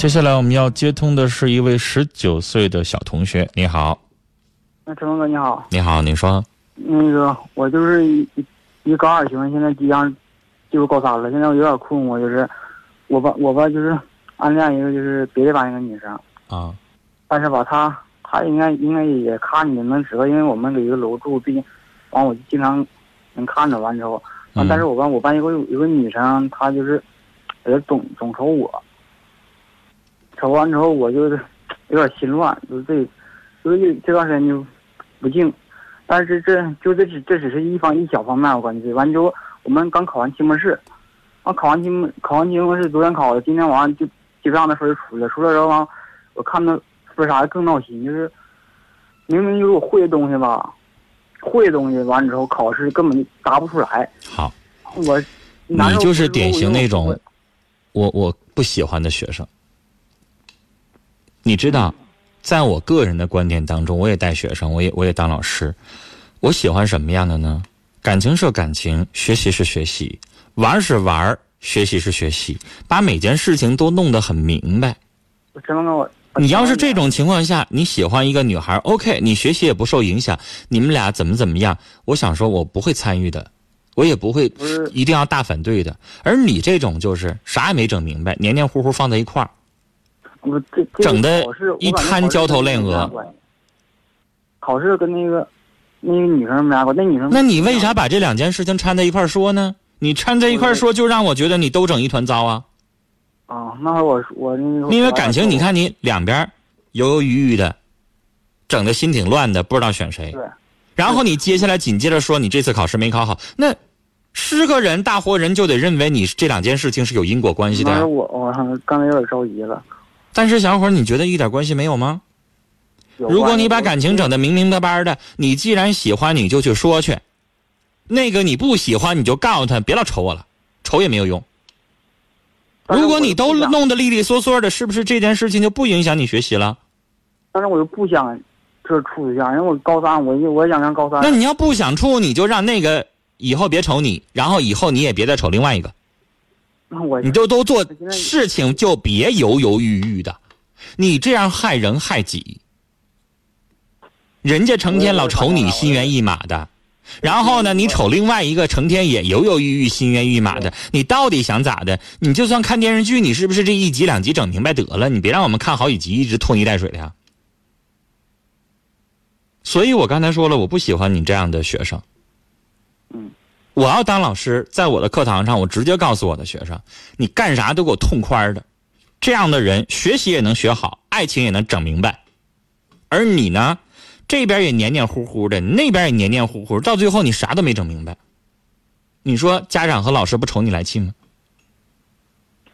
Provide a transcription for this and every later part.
接下来我们要接通的是一位十九岁的小同学，你好，那陈峰哥你好，你好，你说，那个我就是一一高二学生，现在即将进入高三了，现在我有点困惑，就是我吧我吧就是暗恋一个就是别的班一个女生，啊，但是吧她她应该应该也看你们知道，因为我们搁一个楼住，毕竟完我就经常能看着完之后，完嗯。但是我班我班有个有个女生，她就是也总总瞅我，瞅完之后我就是有点心乱，就是这就是这段时间就不静，但是这就这只这只是一方一小方面，我感觉完之后我们刚考完期末试，完考完期末考完期末试昨天考的，今天晚上就基本上的分儿就出来了，出来之后完我看到分儿啥的更闹心，就是明明就是我会的东西吧，会的东西完之后考试根本就答不出来，好，我你就是典型那种？我我不喜欢的学生。你知道，在我个人的观点当中，我也带学生，我也我也当老师。我喜欢什么样的呢？感情是感情，学习是学习，玩是玩儿，学习是学习，把每件事情都弄得很明白。我真的我你要是这种情况下，你喜欢一个女孩，OK，你学习也不受影响，你们俩怎么怎么样？我想说，我不会参与的，我也不会是一定要大反对的。而你这种就是啥也没整明白，黏黏糊糊放在一块儿，我这这整的一滩焦头烂额。考试跟那个那个女生没啥关系，那女生那你为啥把这两件事情掺在一块儿说呢？你掺在一块儿说，就让我觉得你都整一团糟啊！啊？那我我那个因为感情，你看你两边犹犹豫豫的，整的心挺乱的，不知道选谁。对然后你接下来紧接着说你这次考试没考好，那是个人大活人就得认为你这两件事情是有因果关系的我我刚才有点着急了。但是小伙儿，你觉得一点关系没有吗？有如果你把感情整的明明白白的，你既然喜欢，你就去说去；那个你不喜欢，你就告诉他，别老瞅我了，瞅也没有用。如果你都弄得利利索索的，是不是这件事情就不影响你学习了？但是我又不想这处对象，因为我高三，我就我也想上高三。那你要不想处，你就让那个以后别瞅你，然后以后你也别再瞅另外一个，那我你就都做事情就别犹犹豫豫的，你这样害人害己。人家成天老瞅你心猿意马的，然后呢，你瞅另外一个成天也犹犹豫豫、心猿意马的，你到底想咋的？你就算看电视剧，你是不是这一集两集整明白得了？你别让我们看好几集一直拖泥带水的呀。所以我刚才说了，我不喜欢你这样的学生。嗯，我要当老师，在我的课堂上，我直接告诉我的学生，你干啥都给我痛快的。这样的人，学习也能学好，爱情也能整明白。而你呢，这边也黏黏糊糊的，那边也黏黏糊糊，到最后你啥都没整明白。你说家长和老师不瞅你来气吗？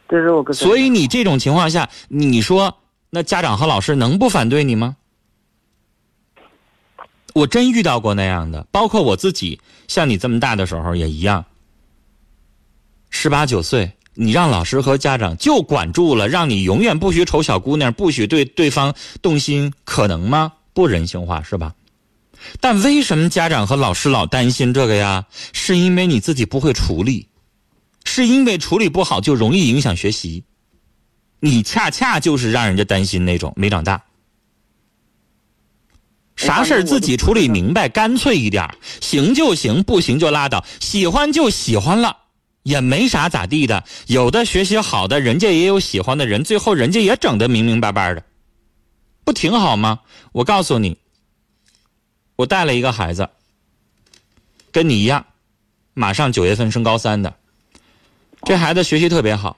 这是我跟所以你这种情况下，你说那家长和老师能不反对你吗？我真遇到过那样的，包括我自己，像你这么大的时候也一样。十八九岁，你让老师和家长就管住了，让你永远不许瞅小姑娘，不许对对方动心，可能吗？不人性化是吧？但为什么家长和老师老担心这个呀？是因为你自己不会处理，是因为处理不好就容易影响学习。你恰恰就是让人家担心那种没长大。啥事儿自己处理明白，干脆一点儿，行就行，不行就拉倒。喜欢就喜欢了，也没啥咋地的。有的学习好的，人家也有喜欢的人，最后人家也整得明明白白的，不挺好吗？我告诉你，我带了一个孩子，跟你一样，马上九月份升高三的，这孩子学习特别好，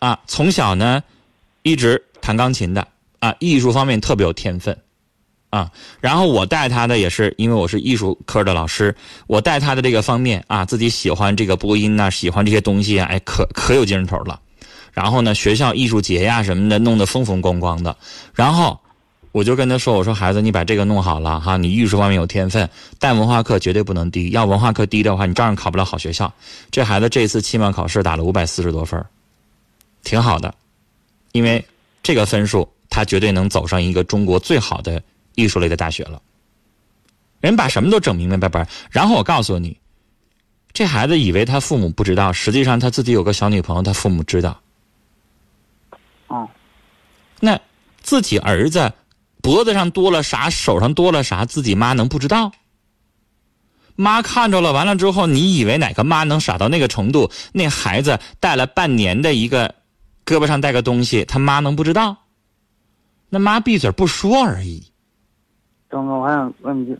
啊，从小呢一直弹钢琴的，啊，艺术方面特别有天分。啊，然后我带他的也是因为我是艺术科的老师，我带他的这个方面啊，自己喜欢这个播音呐、喜欢这些东西啊，哎，可可有精神头了。然后呢，学校艺术节呀什么的弄得风风光光的。然后我就跟他说：“我说孩子，你把这个弄好了哈，你艺术方面有天分，但文化课绝对不能低。要文化课低的话，你照样考不了好学校。”这孩子这次期末考试打了五百四十多分挺好的，因为这个分数他绝对能走上一个中国最好的。艺术类的大学了，人把什么都整明明白白。然后我告诉你，这孩子以为他父母不知道，实际上他自己有个小女朋友，他父母知道。哦，那自己儿子脖子上多了啥，手上多了啥，自己妈能不知道？妈看着了，完了之后，你以为哪个妈能傻到那个程度？那孩子带了半年的一个胳膊上带个东西，他妈能不知道？那妈闭嘴不说而已。张哥，我还想问你，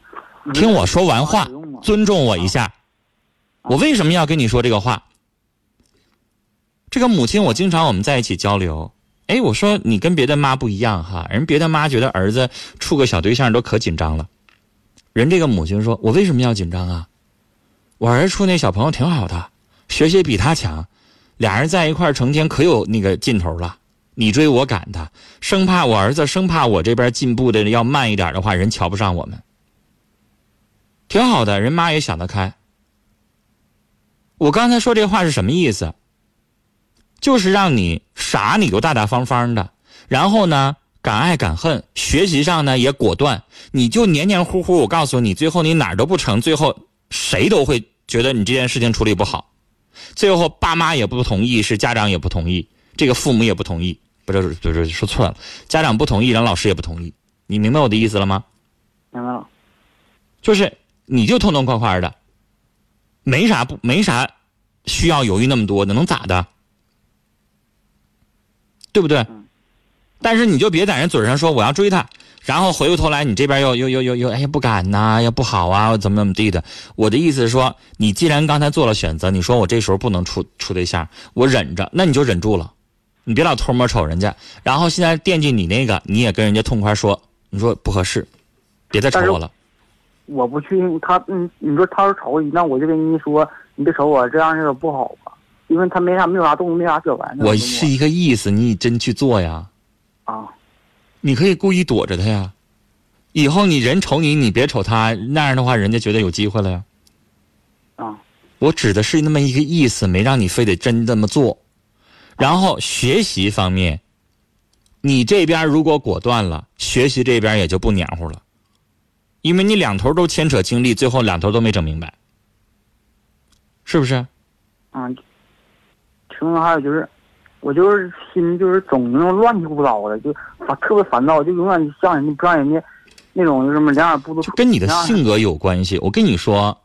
听我说完话，尊重我一下。我为什么要跟你说这个话？这个母亲，我经常我们在一起交流。哎，我说你跟别的妈不一样哈，人别的妈觉得儿子处个小对象都可紧张了。人这个母亲说：“我为什么要紧张啊？我儿子处那小朋友挺好的，学习比他强，俩人在一块儿成天可有那个劲头了。你追我赶的，生怕我儿子生怕我这边进步的要慢一点的话，人瞧不上我们。挺好的，人妈也想得开。我刚才说这话是什么意思？就是让你傻，你就大大方方的，然后呢？”敢爱敢恨，学习上呢也果断，你就黏黏糊糊。我告诉你，最后你哪儿都不成，最后谁都会觉得你这件事情处理不好，最后爸妈也不同意，是家长也不同意，这个父母也不同意，不是不是说错了，家长不同意，让老师也不同意，你明白我的意思了吗？明白了，就是你就痛痛快快的，没啥不没啥需要犹豫那么多的，能咋的？对不对？但是你就别在人嘴上说我要追他，然后回过头来你这边又又又又又哎呀不敢呐，又不好啊，怎么怎么地的。我的意思是说，你既然刚才做了选择，你说我这时候不能处处对象，我忍着，那你就忍住了，你别老偷摸瞅人家。然后现在惦记你那个，你也跟人家痛快说，你说不合适，别再瞅我了。我不去他，嗯，你说他要瞅你，那我就跟你说，你别瞅我，这样式的不好吧？因为他没啥没有啥动作，没啥表白。我是一个意思，你真去做呀。啊，你可以故意躲着他呀，以后你人瞅你，你别瞅他，那样的话，人家觉得有机会了呀。啊，我指的是那么一个意思，没让你非得真这么做。然后学习方面，你这边如果果断了，学习这边也就不黏糊了，因为你两头都牵扯精力，最后两头都没整明白，是不是？嗯，其中还有就是。我就是心就是总那种乱七八糟的，就烦特别烦躁，就永远像人家不让人家那种就什么两眼不都。就跟你的性格有关系。我跟你说，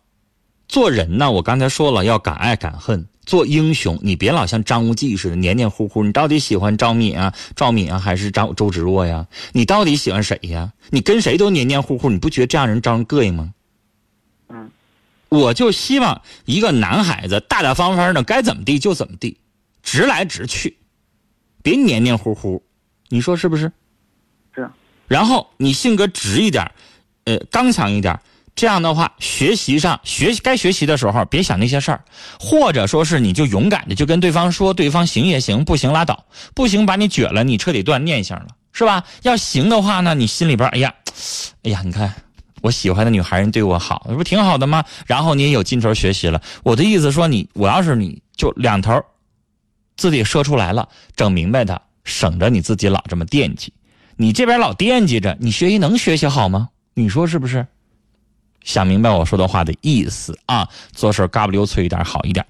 做人呢，我刚才说了要敢爱敢恨，做英雄你别老像张无忌似的黏黏糊糊。你到底喜欢赵敏啊、赵敏啊，还是张周芷若呀？你到底喜欢谁呀？你跟谁都黏黏糊糊，你不觉得这样人招人膈应吗？嗯，我就希望一个男孩子大大方方的，该怎么地就怎么地。直来直去，别黏黏糊糊，你说是不是？是。然后你性格直一点，呃，刚强一点，这样的话，学习上学该学习的时候，别想那些事儿，或者说是你就勇敢的就跟对方说，对方行也行，不行拉倒，不行把你撅了，你彻底断念想了，是吧？要行的话呢，你心里边哎呀，哎呀，你看我喜欢的女孩人对我好，这不挺好的吗？然后你也有劲头学习了。我的意思说，你我要是你就两头。自己说出来了，整明白的，省着你自己老这么惦记。你这边老惦记着，你学习能学习好吗？你说是不是？想明白我说的话的意思啊？做事嘎不溜脆一点好一点。